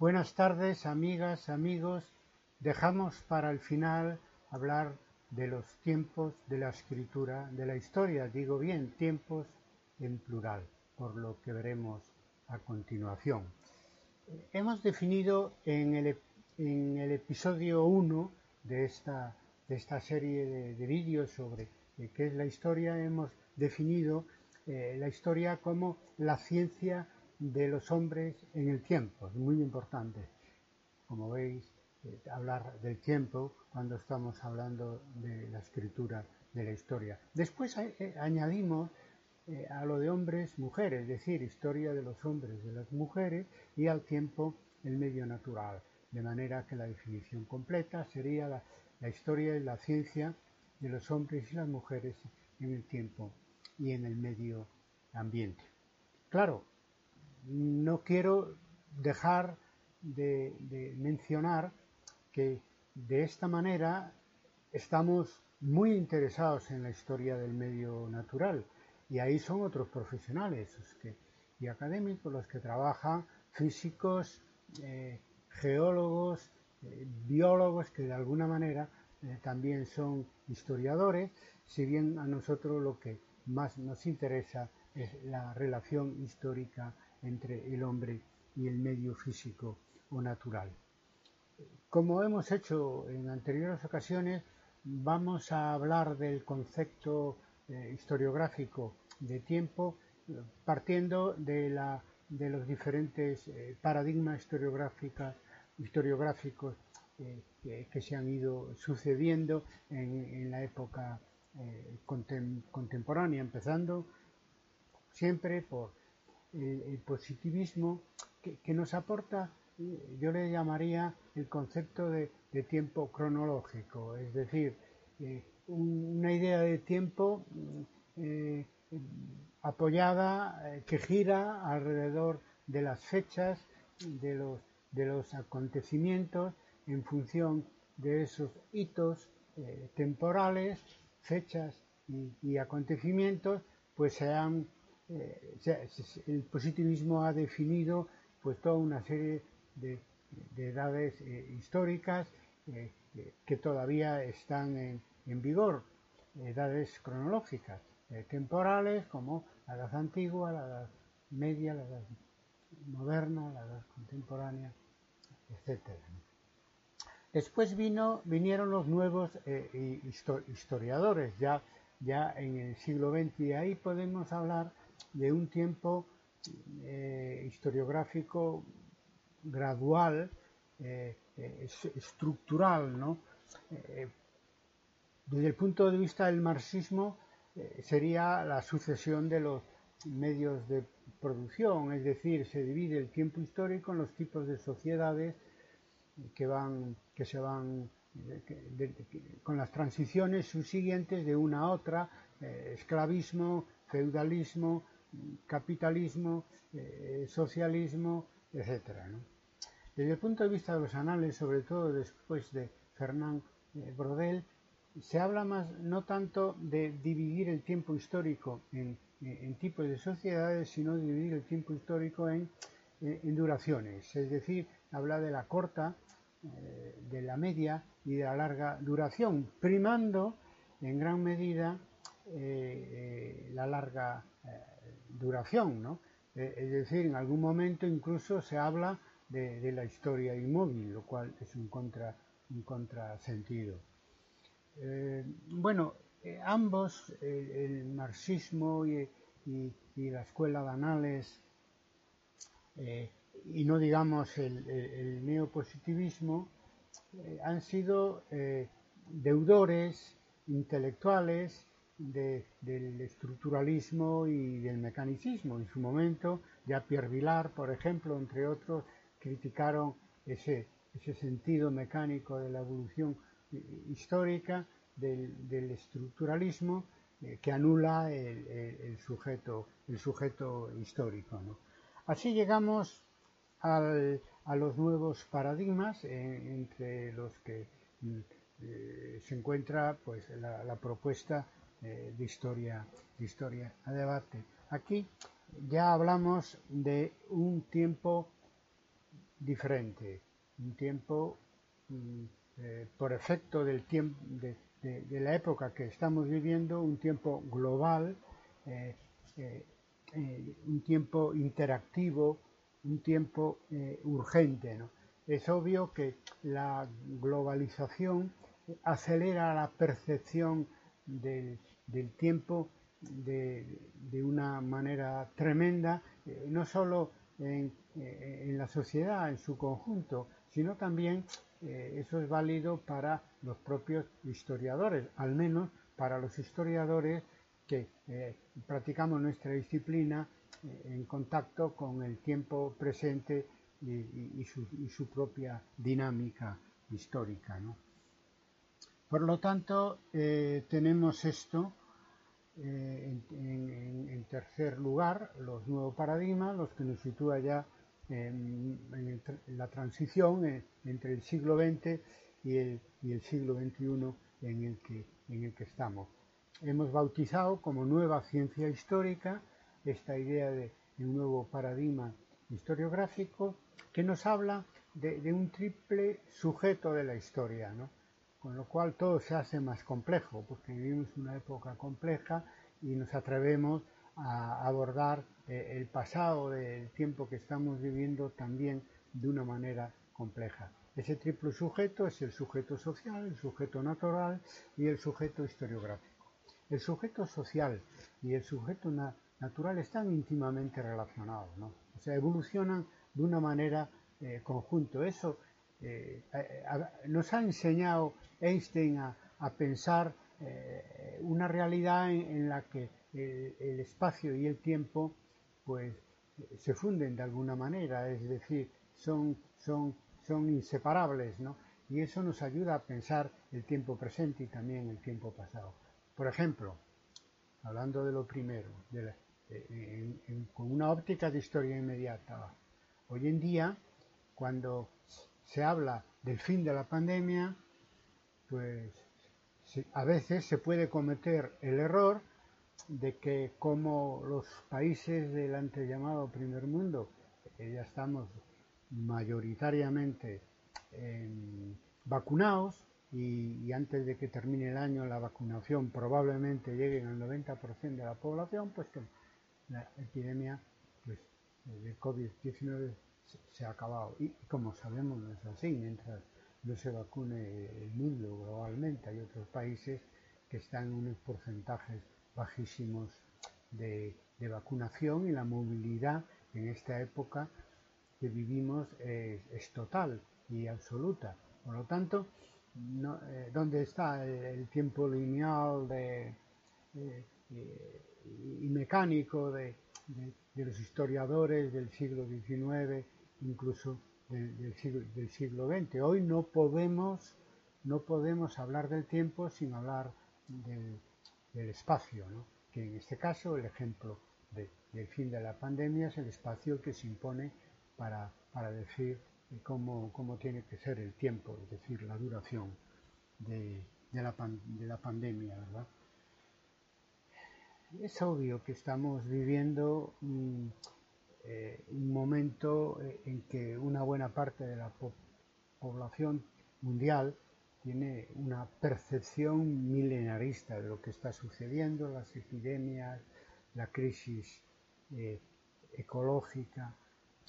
Buenas tardes, amigas, amigos. Dejamos para el final hablar de los tiempos de la escritura, de la historia, digo bien, tiempos en plural, por lo que veremos a continuación. Hemos definido en el, episodio 1 de esta, serie de, de vídeos sobre qué es la historia, hemos definido eh, la historia como la ciencia de los hombres en el tiempo. Es muy importante, como veis, eh, hablar del tiempo cuando estamos hablando de la escritura de la historia. Después eh, añadimos a lo de hombres, mujeres, es decir, historia de los hombres, de las mujeres y al tiempo el medio natural. De manera que la definición completa sería la, la historia y la ciencia de los hombres y las mujeres en el tiempo y en el medio ambiente. Claro, no quiero dejar de, mencionar que de esta manera estamos muy interesados en la historia del medio natural. Y ahí son otros profesionales y académicos los que trabajan, físicos, eh, geólogos, eh, biólogos que de alguna manera eh, también son historiadores, si bien a nosotros lo que más nos interesa es la relación histórica entre el hombre y el medio físico o natural. Como hemos hecho en anteriores ocasiones, vamos a hablar del concepto eh, historiográfico de tiempo partiendo de, la, de los diferentes eh, paradigmas historiográficos eh, que se han ido sucediendo en la época eh, contemporánea, empezando siempre por el, positivismo que, nos aporta, eh, yo le llamaría el concepto de, tiempo cronológico, es decir, eh, una idea de tiempo apoyada, que gira alrededor de las fechas, de los, de los acontecimientos, en función de esos hitos temporales fechas y, acontecimientos, pues se han, eh, el positivismo ha definido pues toda una serie de, edades eh, históricas eh, que todavía están en, vigor, edades cronológicas, temporales como la edad antigua, la edad media, la edad moderna, la edad contemporánea, etcétera. Después vino, vinieron los nuevos historiadores, ya, ya en el siglo XX, y ahí podemos hablar de un tiempo eh, historiográfico gradual, eh, estructural, ¿no? desde el punto de vista del marxismo, sería la sucesión de los medios de producción, es decir, se divide el tiempo histórico en los tipos de sociedades que van que se van con las transiciones subsiguientes de una a otra, eh, esclavismo, feudalismo, capitalismo, eh, socialismo, etc. Desde el punto de vista de los anales, sobre todo después de Fernand eh, Brodel, se habla más no tanto de dividir el tiempo histórico en, tipos de sociedades, sino dividir el tiempo histórico en duraciones, es decir, habla de la corta, eh, de la media y de la larga duración, primando en gran medida eh, eh, la larga duración, es decir, en algún momento incluso se habla de, la historia inmóvil, lo cual es un, contra, un contrasentido. bueno, ambos, el marxismo y, la escuela de Anales, y no digamos el, neopositivismo, eh, han sido eh, deudores intelectuales del estructuralismo y del mecanicismo. En su momento, ya Pierre Vilar, por ejemplo, entre otros, criticaron ese, sentido mecánico de la evolución eh, histórica del, estructuralismo que anula el, sujeto, histórico. Así llegamos a los nuevos paradigmas, eh, entre los que mm, eh, se encuentra pues, la, propuesta eh, de, historia, de historia a debate. Aquí ya hablamos de un tiempo diferente, un tiempo mm, eh, por efecto del tiempo de, la época que estamos viviendo, un tiempo global, eh, un tiempo interactivo, un tiempo urgente. Es obvio que la globalización acelera la percepción del, tiempo de, una manera tremenda, no solo en, en, la sociedad en su conjunto, sino también eh, eso es válido para los propios historiadores, al menos para los historiadores que eh, practicamos nuestra disciplina eh, en contacto con el tiempo presente y, su, propia dinámica histórica. Por lo tanto, tenemos esto en, en, tercer lugar, los nuevos paradigmas, los que nos sitúa ya en, la transición eh, entre el siglo XX y el, siglo XXI en el, que, estamos. Hemos bautizado como nueva ciencia histórica esta idea de, un nuevo paradigma historiográfico que nos habla de, un triple sujeto de la historia, con lo cual todo se hace más complejo, porque vivimos una época compleja y nos atrevemos a abordar eh, el pasado del tiempo que estamos viviendo también de una manera compleja. Ese triple sujeto es el sujeto social, el sujeto natural y el sujeto historiográfico. El sujeto social y el sujeto natural están íntimamente relacionados, ¿no? o sea, evolucionan de una manera eh, conjunto. Eso eh, nos ha enseñado Einstein a, pensar una realidad en la que el, espacio y el tiempo pues se funden de alguna manera, es decir, son, son, son inseparables, ¿no? Y eso nos ayuda a pensar el tiempo presente y también el tiempo pasado. Por ejemplo, hablando de lo primero, con una óptica de historia inmediata, hoy en día, cuando se habla del fin de la pandemia, pues a veces se puede cometer el error de que como los países del antes llamado primer mundo, ya estamos mayoritariamente vacunados y, antes de que termine el año la vacunación probablemente llegue al 90% de la población, pues que la epidemia pues, de COVID-19 se, ha acabado. Y, como sabemos no es así, mientras no se vacune el mundo globalmente, hay otros países que están en unos porcentajes bajísimos de, vacunación y la movilidad en esta época que vivimos es, total y absoluta. Por lo tanto, eh, ¿dónde está el, tiempo lineal de, y mecánico de, los historiadores del siglo XIX, incluso del, siglo, del, siglo, XX? Hoy no podemos, no podemos hablar del tiempo sin hablar del, espacio, que en este caso el ejemplo del fin de la pandemia es el espacio que se impone para, decir cómo, tiene que ser el tiempo, es decir, la duración de, la, de la, pandemia. Es obvio que estamos viviendo un, eh, un momento en que una buena parte de la población mundial tiene una percepción milenarista de lo que está sucediendo, las epidemias, la crisis eh, ecológica,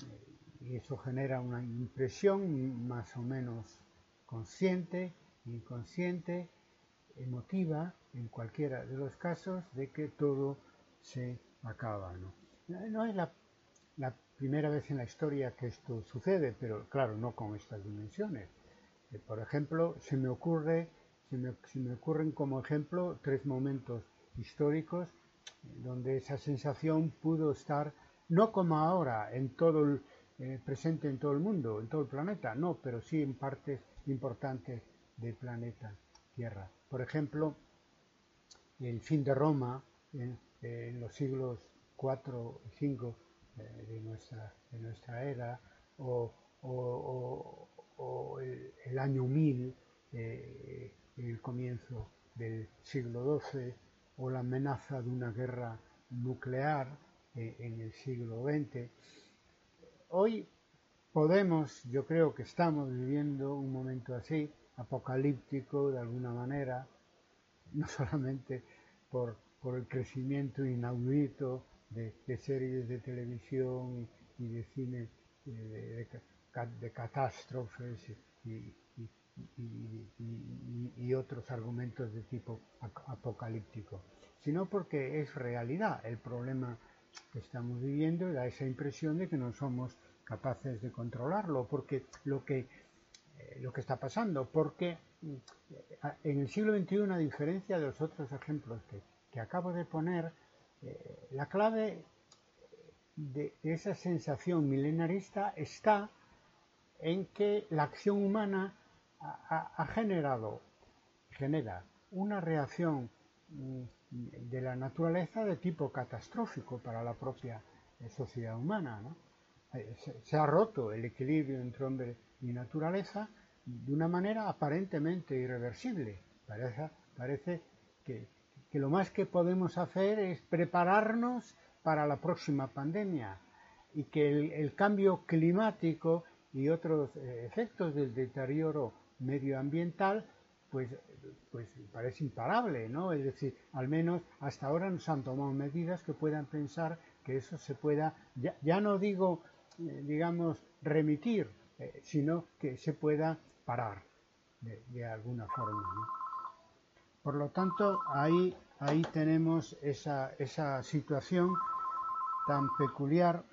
eh, y eso genera una impresión más o menos consciente, inconsciente, emotiva, en cualquiera de los casos, de que todo se acaba. No, es la, la primera vez en la historia que esto sucede, pero claro, no con estas dimensiones por ejemplo, se me ocurre, se me, ocurren como ejemplo tres momentos históricos donde esa sensación pudo estar, no como ahora, en todo el, eh, presente en todo el mundo, en todo el planeta, no, pero sí en partes importantes del planeta Tierra. Por ejemplo, el fin de Roma en, los siglos 4 y 5 eh, de, nuestra, de nuestra era, o, o el, año 1000, eh, el comienzo del siglo XII, o la amenaza de una guerra nuclear eh, en el siglo XX. Hoy podemos, yo creo que estamos viviendo un momento así, apocalíptico de alguna manera, no solamente por, por el crecimiento inaudito de, series de televisión y, de cine eh, de, catástrofes y, otros argumentos de tipo apocalíptico, sino porque es realidad. El problema que estamos viviendo da esa impresión de que no somos capaces de controlarlo, porque lo que, eh, lo que está pasando, porque eh, en el siglo XXI, a diferencia de los otros ejemplos que, que acabo de poner, eh, la clave de esa sensación milenarista está en que la acción humana ha, generado, genera una reacción mm, de la naturaleza de tipo catastrófico para la propia eh, sociedad humana. Eh, se, ha roto el equilibrio entre hombre y naturaleza de una manera aparentemente irreversible. Parece, parece que, lo más que podemos hacer es prepararnos para la próxima pandemia y que el, cambio climático y otros eh, efectos del deterioro medioambiental, pues, pues parece imparable, ¿no? Es decir, al menos hasta ahora no se han tomado medidas que puedan pensar que eso se pueda, ya, no digo, eh, digamos, remitir, eh, sino que se pueda parar de, alguna forma, Por lo tanto, ahí, ahí tenemos esa, esa situación tan peculiar,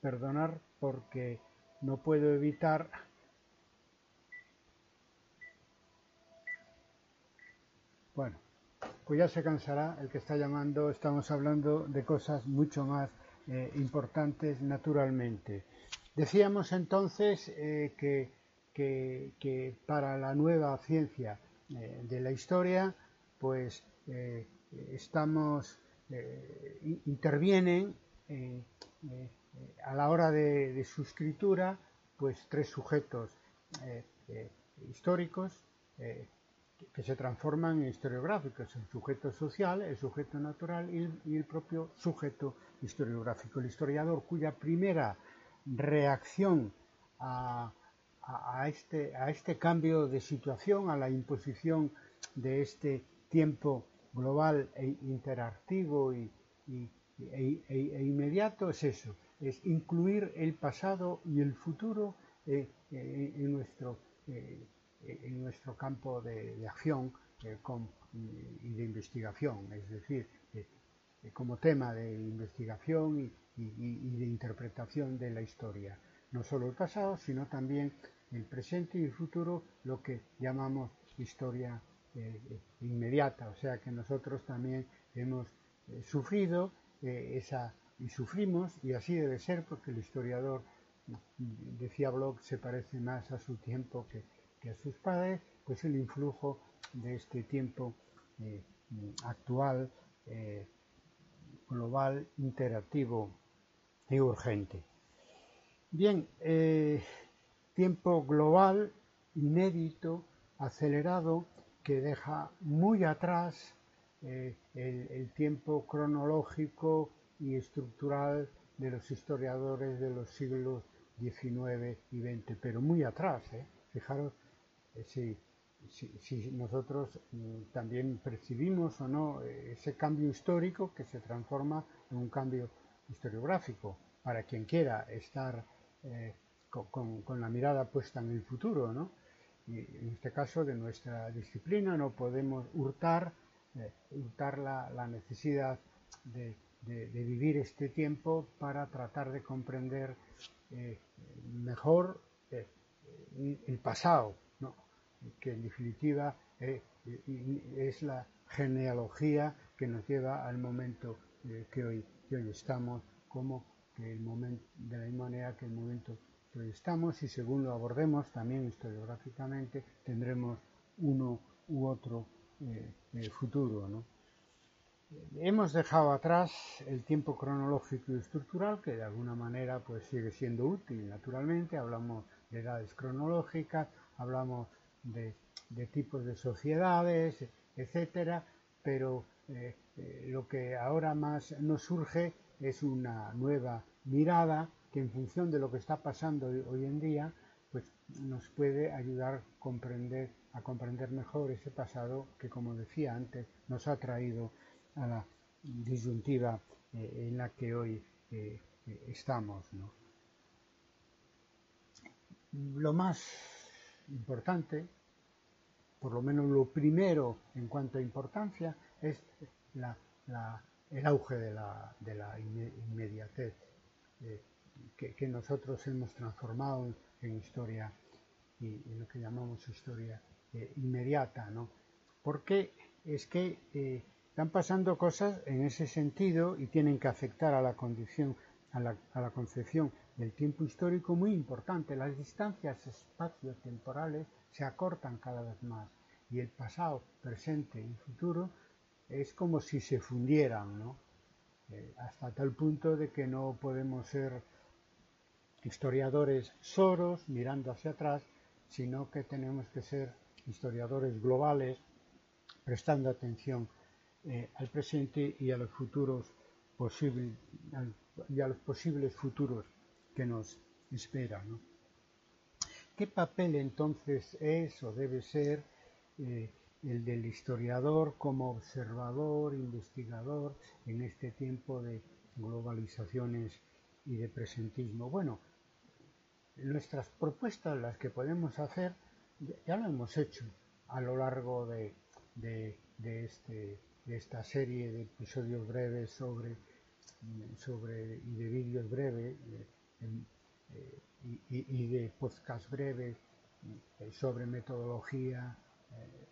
perdonar porque no puedo evitar Bueno, pues ya se cansará el que está llamando, estamos hablando de cosas mucho más eh, importantes naturalmente. Decíamos entonces eh, que, para la nueva ciencia eh, de la historia, pues estamos, intervienen a la hora de, de, su escritura, pues tres sujetos históricos, que se transforman en historiográficos, el sujeto social, el sujeto natural y el, propio sujeto historiográfico. El historiador cuya primera reacción a, este, a, este, cambio de situación, a la imposición de este tiempo global e interactivo y, e, e, inmediato es eso, es incluir el pasado y el futuro eh, eh, en nuestro eh, en nuestro campo de, acción eh, y de investigación, es decir, como tema de investigación y, de interpretación de la historia. No solo el pasado, sino también el presente y el futuro, lo que llamamos historia inmediata, o sea que nosotros también hemos sufrido esa y sufrimos, y así debe ser, porque el historiador, decía Bloch, se parece más a su tiempo que, que a sus padres, pues el influjo de este tiempo eh, actual, eh, global, interactivo y urgente. Bien, eh, tiempo global, inédito, acelerado, que deja muy atrás el, el, tiempo cronológico y estructural de los historiadores de los siglos XIX y XX, pero muy atrás. Fijaros eh, si, nosotros mm, también percibimos o no eh, ese cambio histórico que se transforma en un cambio historiográfico para quien quiera estar eh, con, la mirada puesta en el futuro. ¿no? Y en este caso de nuestra disciplina no podemos hurtar, hurtar la, necesidad de, vivir este tiempo para tratar de comprender mejor el pasado que en definitiva eh, es la genealogía que nos lleva al momento eh, que, hoy, hoy estamos, como que el momento, de la misma manera que el momento estamos, y según lo abordemos también historiográficamente, tendremos uno u otro eh, futuro. Hemos dejado atrás el tiempo cronológico y estructural, que de alguna manera pues sigue siendo útil, naturalmente. Hablamos de edades cronológicas, hablamos de, tipos de sociedades, etcétera, pero eh, eh, lo que ahora más nos surge es una nueva mirada que en función de lo que está pasando hoy en día, pues nos puede ayudar a comprender, a comprender mejor ese pasado que, como decía antes, nos ha traído a la disyuntiva eh, en la que hoy eh, eh, estamos. Lo más importante, por lo menos lo primero en cuanto a importancia, es el auge de la, inmediatez que, nosotros hemos transformado en historia y lo que llamamos historia eh, inmediata, ¿no? Porque es que eh, están pasando cosas en ese sentido y tienen que afectar a la condición, a la, a la concepción del tiempo histórico muy importante. Las distancias espacio-temporales se acortan cada vez más y el pasado, presente y futuro es como si se fundieran, ¿no? Eh, hasta tal punto de que no podemos ser historiadores soros mirando hacia atrás, sino que tenemos que ser historiadores globales prestando atención eh, al presente y a los futuros posibles y a los posibles futuros que nos esperan. ¿Qué papel entonces es o debe ser eh, el del historiador como observador, investigador en este tiempo de globalizaciones y de presentismo? Bueno, nuestras propuestas, las que podemos hacer, ya lo hemos hecho a lo largo de, este, de esta serie de episodios breves sobre, sobre y de vídeos breves eh, y, de podcast breves eh, sobre metodología, eh,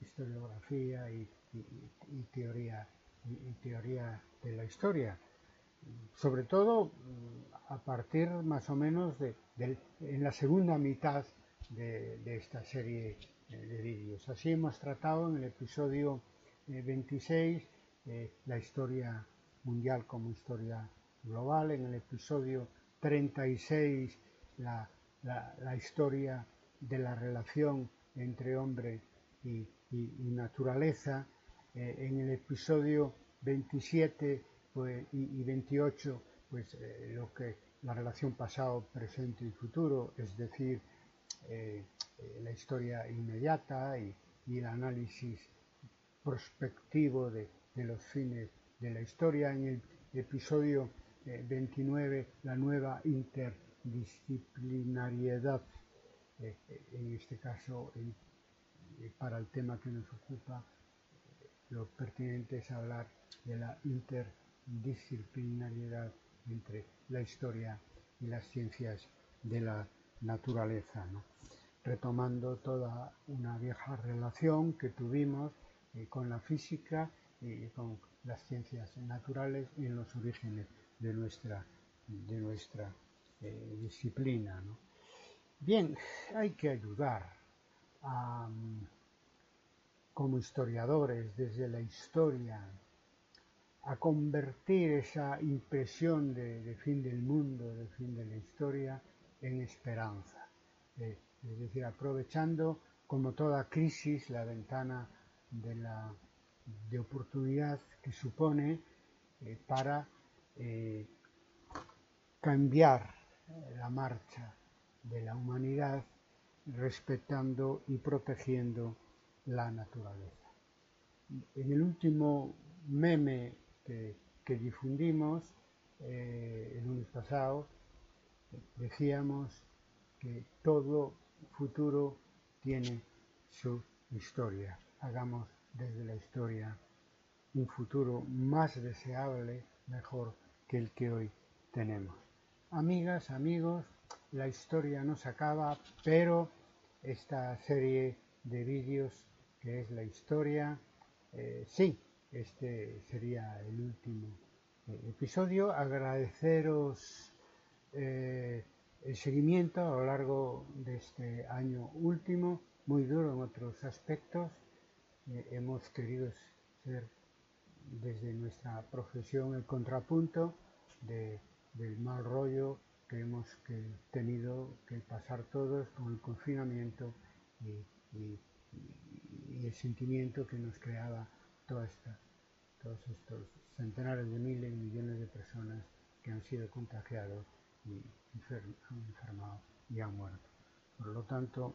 historiografía y, teoría y teoría de la historia sobre todo mm, a partir más o menos de, en la segunda mitad de, esta serie eh, de vídeos. Así hemos tratado en el episodio 26 eh, eh, la historia mundial como historia global, en el episodio 36 la, historia de la relación entre hombre y, naturaleza, en el episodio 27 pues, y, 28, pues eh, lo que la relación pasado, presente y futuro, es decir, eh, eh, la historia inmediata y, el análisis prospectivo de, los fines de la historia. En el episodio 29, la nueva interdisciplinariedad, en este caso para el tema que nos ocupa, lo pertinente es hablar de la interdisciplinariedad disciplinariedad entre la historia y las ciencias de la naturaleza, retomando toda una vieja relación que tuvimos eh, con la física y con las ciencias naturales en los orígenes de nuestra, de nuestra eh, disciplina. Bien, hay que ayudar como historiadores desde la historia a convertir esa impresión de, fin del mundo, de fin de la historia, en esperanza. Eh, es decir, aprovechando como toda crisis la ventana de, oportunidad que supone eh, para eh, cambiar la marcha de la humanidad respetando y protegiendo la naturaleza. En el último meme que, difundimos eh, el lunes pasado, decíamos que todo futuro tiene su historia. Hagamos desde la historia un futuro más deseable, mejor que el que hoy tenemos. Amigas, amigos, la historia no se acaba, pero esta serie de vídeos que es la historia, eh, sí, este sería el último eh, episodio. Agradeceros eh, el seguimiento a lo largo de este año último, muy duro en otros aspectos. Eh, hemos querido ser desde nuestra profesión el contrapunto del mal rollo que hemos tenido que pasar todos con el confinamiento y el sentimiento que nos creaba toda esta, todos estos centenares de miles y millones de personas que han sido contagiados y han enfermado y han muerto. Por lo tanto,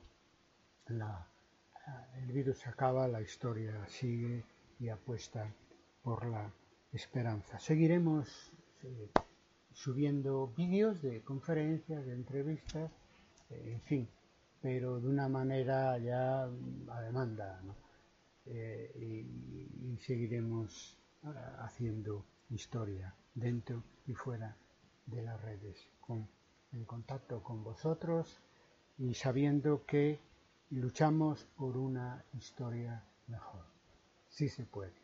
el virus acaba, la historia sigue y apuesta por la esperanza. Seguiremos eh, subiendo vídeos de conferencias, de entrevistas, eh, en fin, pero de una manera ya a demanda. Eh, y, seguiremos haciendo historia dentro y fuera de las redes, en contacto con vosotros y sabiendo que luchamos por una historia mejor. Sí se puede.